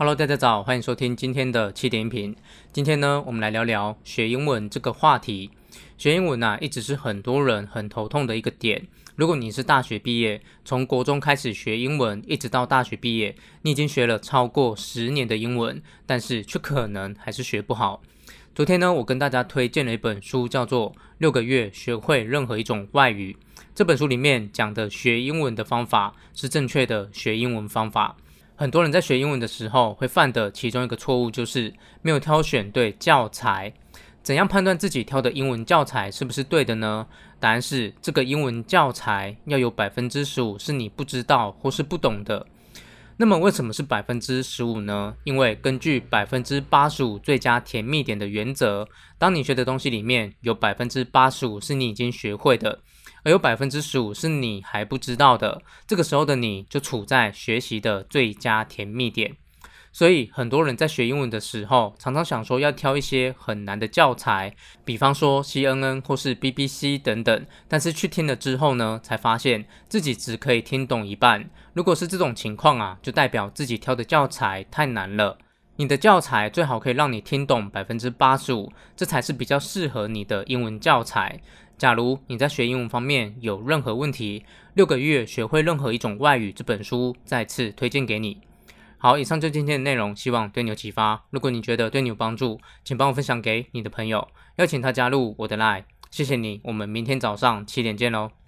Hello，大家早，欢迎收听今天的七点音频。今天呢，我们来聊聊学英文这个话题。学英文啊，一直是很多人很头痛的一个点。如果你是大学毕业，从国中开始学英文，一直到大学毕业，你已经学了超过十年的英文，但是却可能还是学不好。昨天呢，我跟大家推荐了一本书，叫做《六个月学会任何一种外语》。这本书里面讲的学英文的方法是正确的学英文方法。很多人在学英文的时候会犯的其中一个错误，就是没有挑选对教材。怎样判断自己挑的英文教材是不是对的呢？答案是，这个英文教材要有百分之十五是你不知道或是不懂的。那么为什么是百分之十五呢？因为根据百分之八十五最佳甜蜜点的原则，当你学的东西里面有百分之八十五是你已经学会的。而有百分之十五是你还不知道的，这个时候的你就处在学习的最佳甜蜜点。所以很多人在学英文的时候，常常想说要挑一些很难的教材，比方说 CNN 或是 BBC 等等，但是去听了之后呢，才发现自己只可以听懂一半。如果是这种情况啊，就代表自己挑的教材太难了。你的教材最好可以让你听懂百分之八十五，这才是比较适合你的英文教材。假如你在学英文方面有任何问题，六个月学会任何一种外语这本书再次推荐给你。好，以上就今天的内容，希望对你有启发。如果你觉得对你有帮助，请帮我分享给你的朋友，邀请他加入我的 Line。谢谢你，我们明天早上七点见喽。